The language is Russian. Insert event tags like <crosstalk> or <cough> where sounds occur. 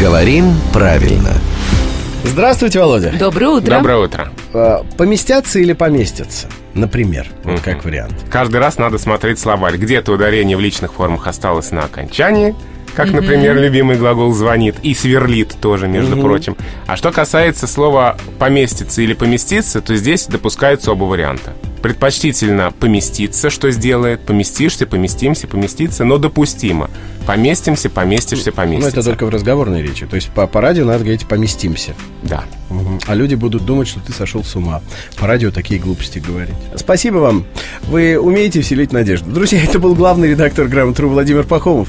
Говорим правильно. Здравствуйте, Володя. Доброе утро. Доброе утро. А, Поместятся или поместятся? Например, вот Мгм. как вариант. Каждый раз надо смотреть словарь. Где-то ударение в личных формах осталось на окончании, как, например, любимый глагол «звонит», и «сверлит» тоже, между прочим. А что касается слова «поместиться» или «поместиться», то здесь допускаются оба варианта. Предпочтительно поместиться, что сделает, поместишься, поместимся, поместиться, но допустимо. Поместимся, поместишься, Ну, поместиться. это только в разговорной речи. То есть по, по радио надо говорить «поместимся». Да. Мгм. А люди будут думать, что ты сошел с ума. По радио такие глупости говорить. Спасибо вам. Вы умеете вселить надежду. Друзья, <laughs> это был главный редактор «Грамотру» Владимир Пахомов.